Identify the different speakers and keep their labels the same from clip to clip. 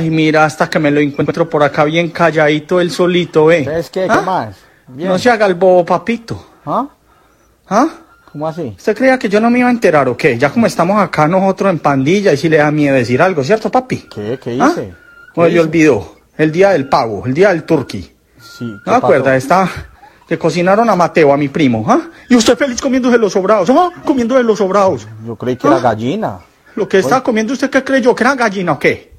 Speaker 1: Ay, mira, hasta que me lo encuentro por acá bien calladito, el solito, eh.
Speaker 2: ¿Sabes qué? ¿Qué
Speaker 1: ¿Ah?
Speaker 2: más? Bien.
Speaker 1: No se haga el bobo, papito.
Speaker 2: ¿Ah?
Speaker 1: ¿Ah?
Speaker 2: ¿Cómo así?
Speaker 1: ¿Usted creía que yo no me iba a enterar o qué? Ya como estamos acá nosotros en pandilla y si le da miedo decir algo, ¿cierto, papi?
Speaker 2: ¿Qué? ¿Qué
Speaker 1: ¿Ah?
Speaker 2: hice? ¿Qué
Speaker 1: yo
Speaker 2: hice?
Speaker 1: olvidó. El día del pavo, el día del turkey.
Speaker 2: Sí.
Speaker 1: ¿No
Speaker 2: ¿qué
Speaker 1: me acuerda?
Speaker 2: pasó?
Speaker 1: Esta que cocinaron a Mateo, a mi primo, ¿ah? Y usted feliz comiéndose los sobrados, ¿ah? Comiéndose los sobrados.
Speaker 2: Yo creí que era
Speaker 1: Ah.
Speaker 2: gallina.
Speaker 1: Lo que estaba comiendo usted, ¿qué creyó? ¿Que era gallina o qué?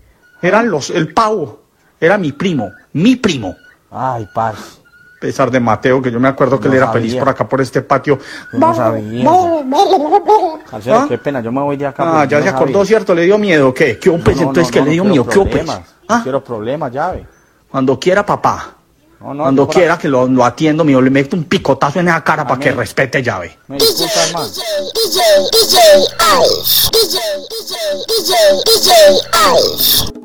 Speaker 1: Eran los, el pavo. Era mi primo, mi primo.
Speaker 2: Ay, parce.
Speaker 1: A pesar de Mateo, que yo me acuerdo que
Speaker 2: No
Speaker 1: él era
Speaker 2: sabía.
Speaker 1: feliz por acá, por este patio.
Speaker 2: No sabía. Marcelo,
Speaker 1: ¿Ah?
Speaker 2: qué pena, yo me voy de acá.
Speaker 1: Ah,
Speaker 2: porque
Speaker 1: ya se acordó,
Speaker 2: sabía.
Speaker 1: ¿cierto? ¿Le dio miedo qué? ¿Qué pues?
Speaker 2: No,
Speaker 1: entonces,
Speaker 2: no,
Speaker 1: ¿qué
Speaker 2: no,
Speaker 1: le dio miedo? ¿Qué pues?
Speaker 2: problemas,
Speaker 1: ¿Ah?
Speaker 2: No quiero problemas, llave.
Speaker 1: Cuando quiera, papá.
Speaker 2: No, no,
Speaker 1: Cuando quiera que lo, lo atiendo, mío, le meto un picotazo en esa cara para que respete llave.
Speaker 2: Me
Speaker 3: DJ. DJ, DJ, DJ Ice. DJ, DJ, DJ, DJ Ice. DJ,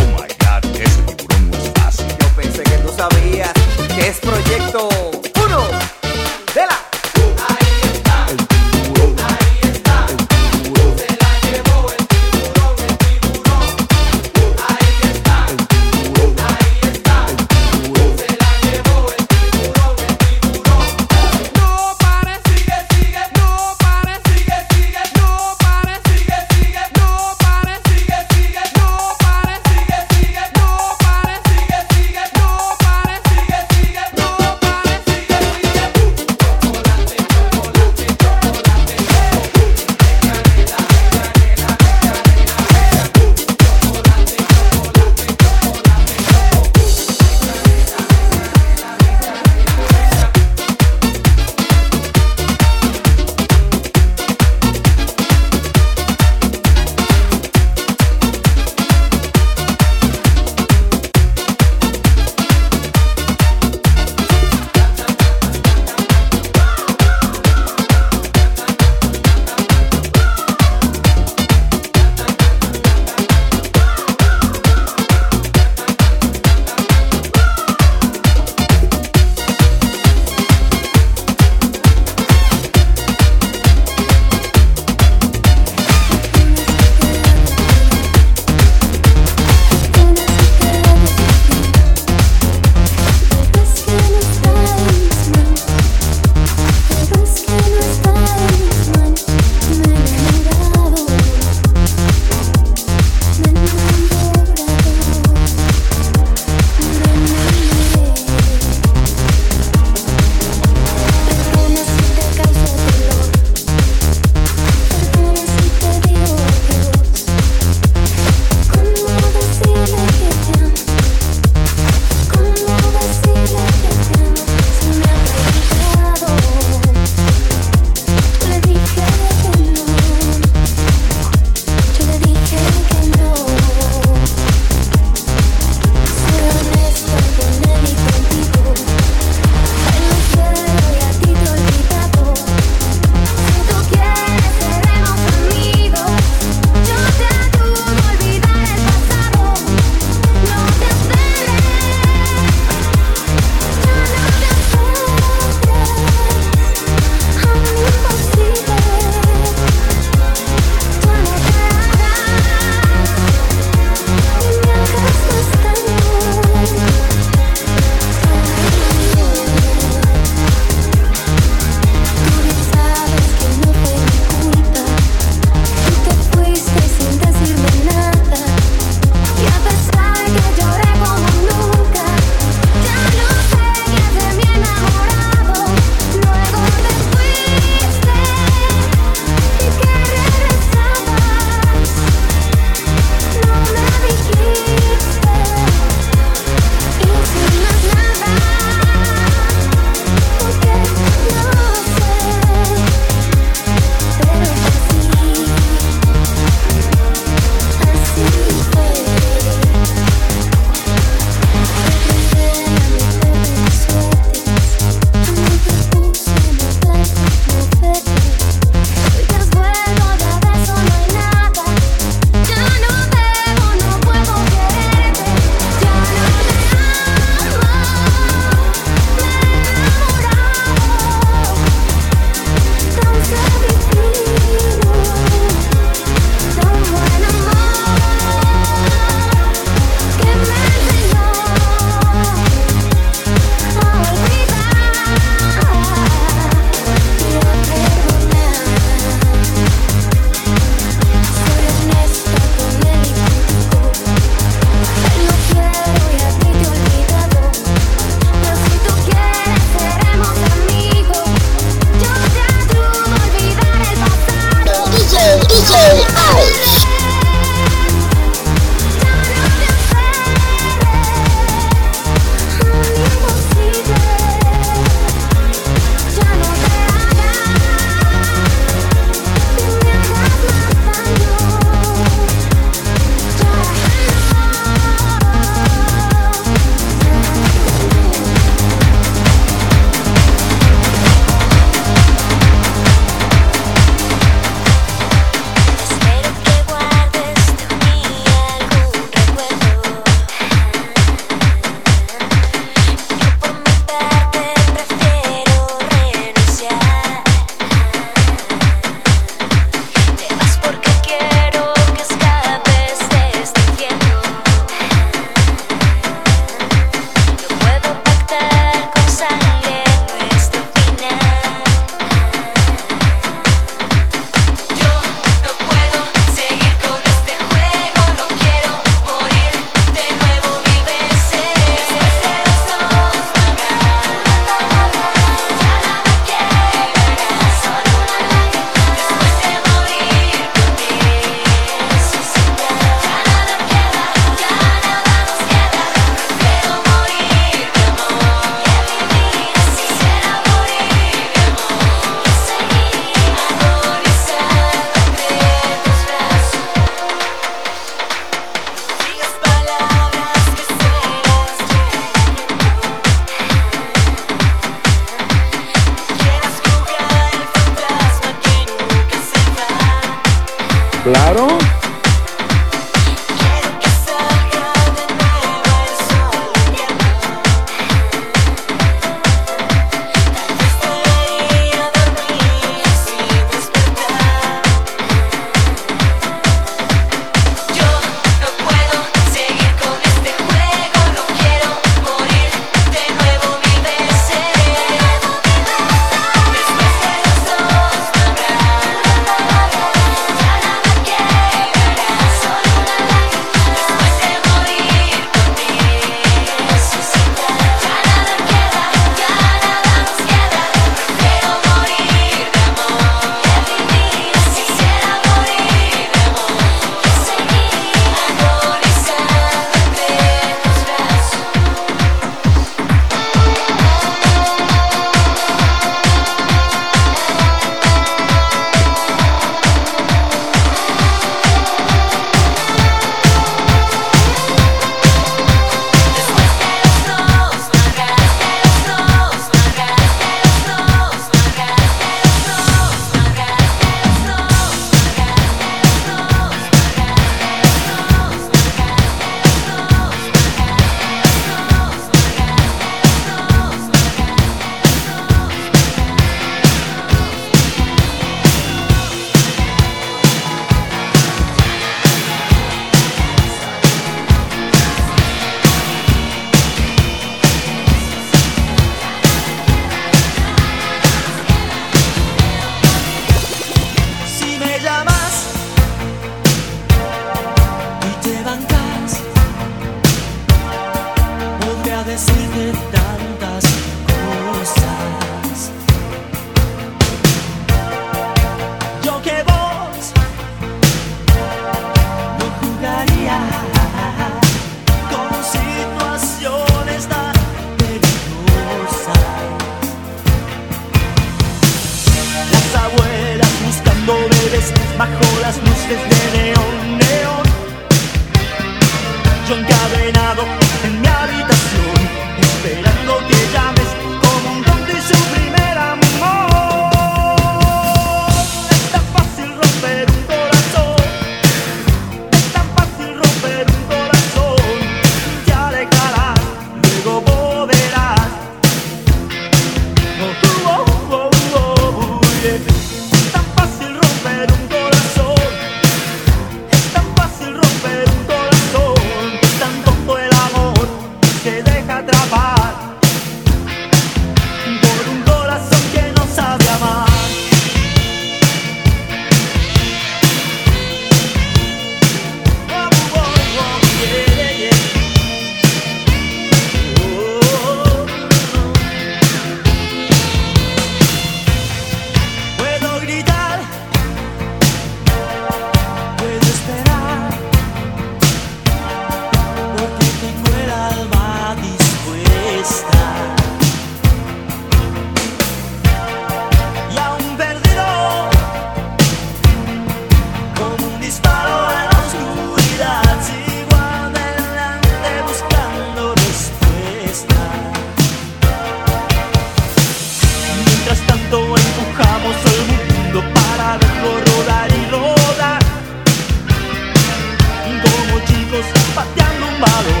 Speaker 3: malo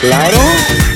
Speaker 3: Claro.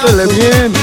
Speaker 4: Cántele bien.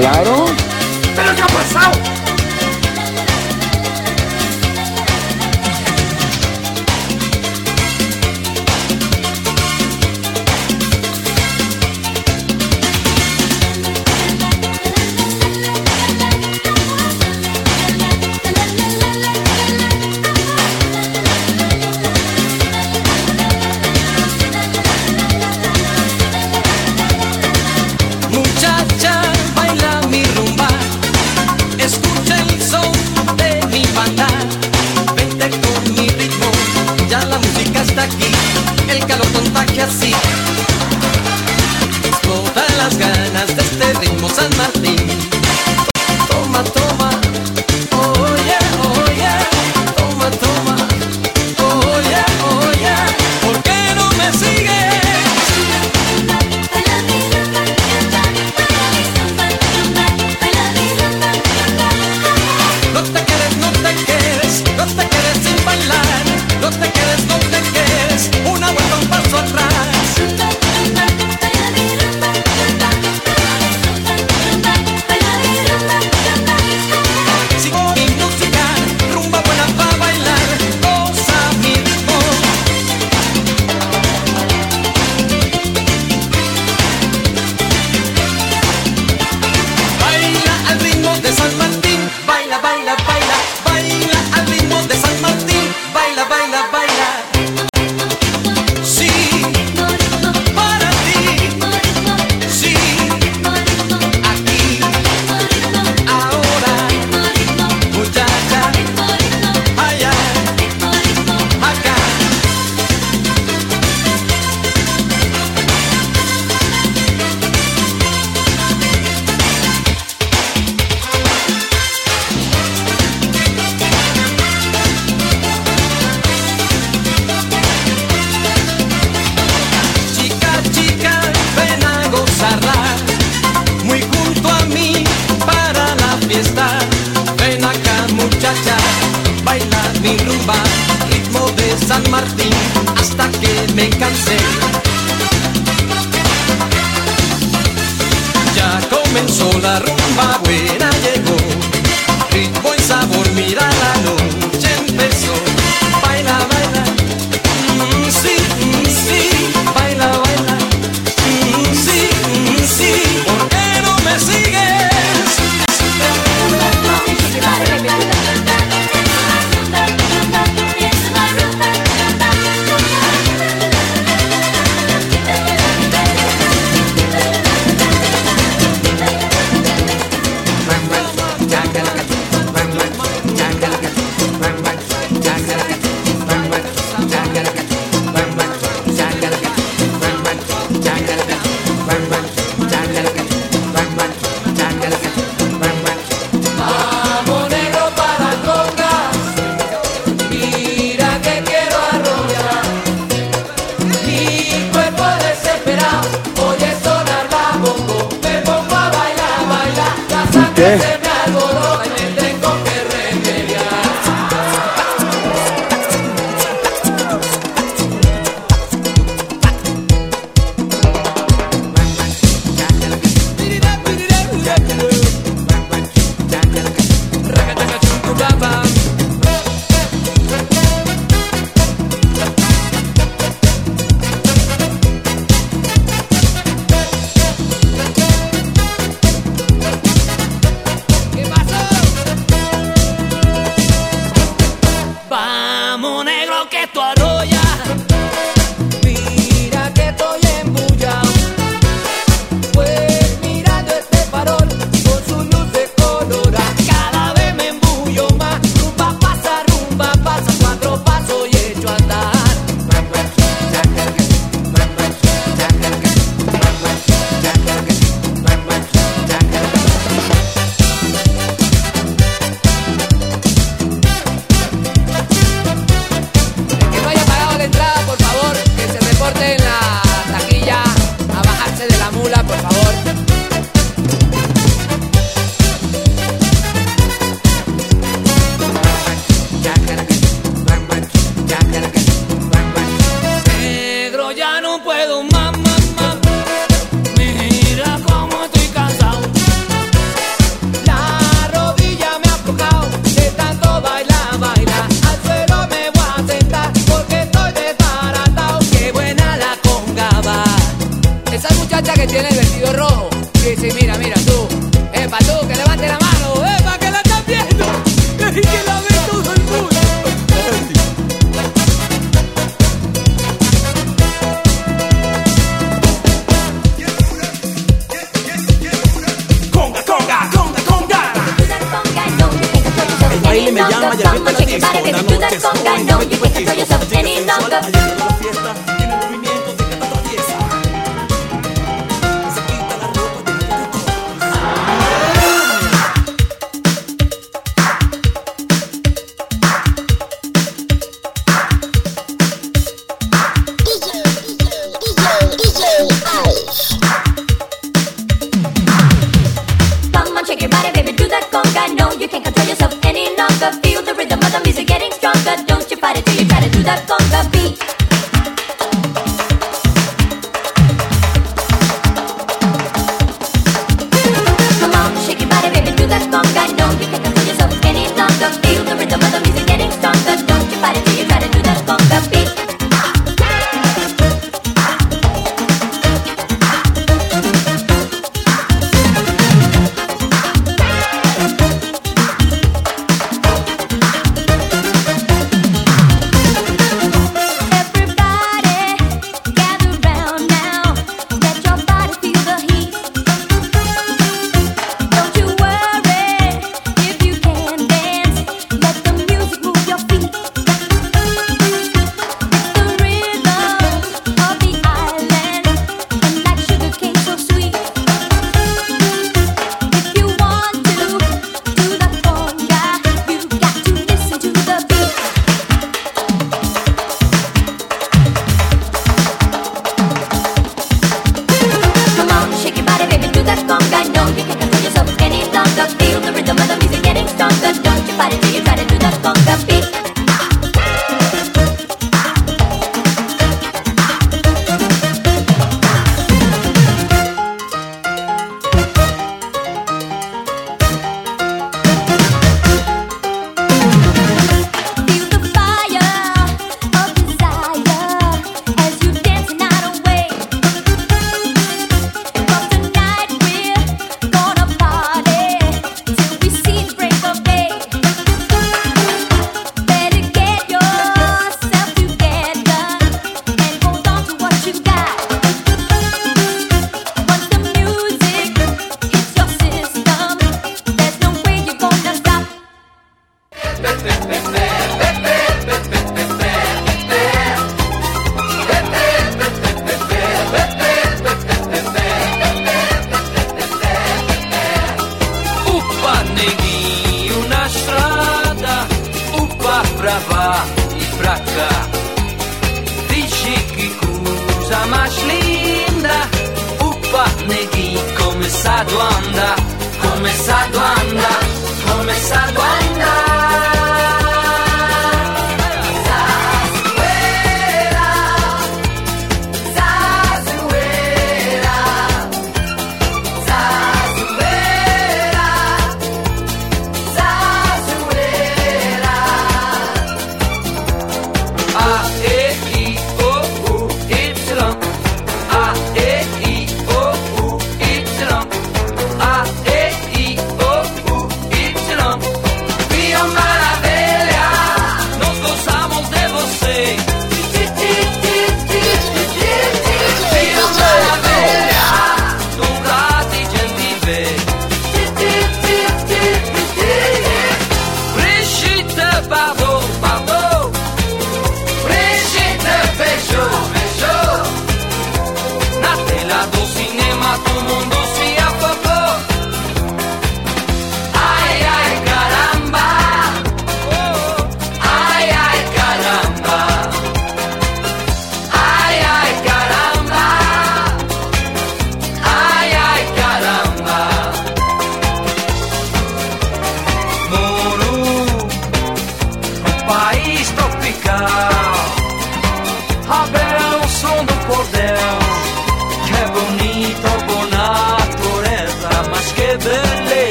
Speaker 2: Claro.
Speaker 5: ¿Pero qué ha pasado?
Speaker 6: Cansé. Ya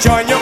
Speaker 7: Join your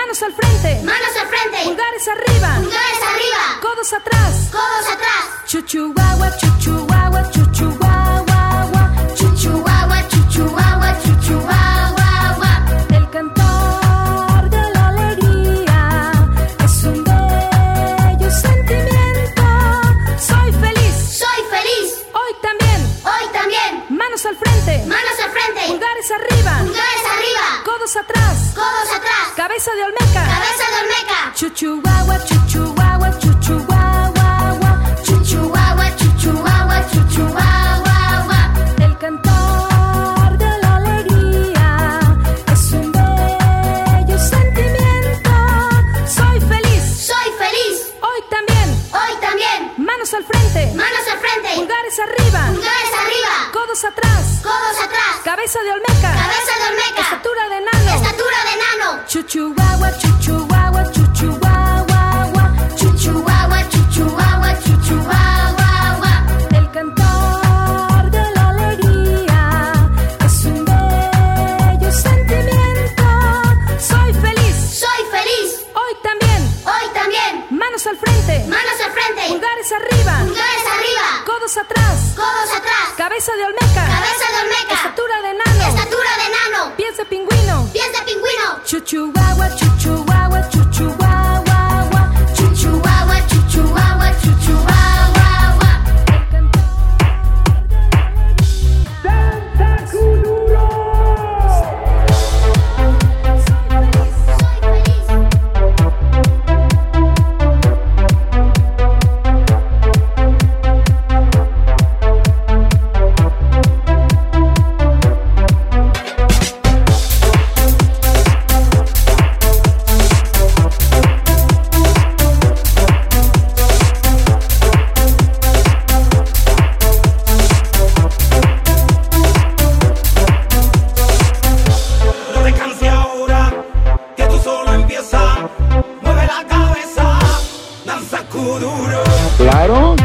Speaker 4: Manos al frente.
Speaker 8: Manos al frente.
Speaker 4: Pulgares arriba.
Speaker 8: Pulgares arriba.
Speaker 4: Codos atrás.
Speaker 8: Codos atrás.
Speaker 4: Chuchuagua, chuchuagua. Cabeza de Olmeca.
Speaker 8: Cabeza de Olmeca.
Speaker 4: Chuchuagua, chuchuagua, chuchuagua,
Speaker 8: chuchuagua, chuchuagua, chuchuagua.
Speaker 4: El cantar de la alegría es un bello sentimiento. Soy feliz.
Speaker 8: Soy feliz.
Speaker 4: Hoy también.
Speaker 8: Hoy también.
Speaker 4: Manos al frente.
Speaker 8: Manos al frente.
Speaker 4: Pulgares arriba.
Speaker 8: Pulgares arriba.
Speaker 4: Codos atrás.
Speaker 8: Codos atrás.
Speaker 4: Cabeza de Olmeca.
Speaker 9: Claro,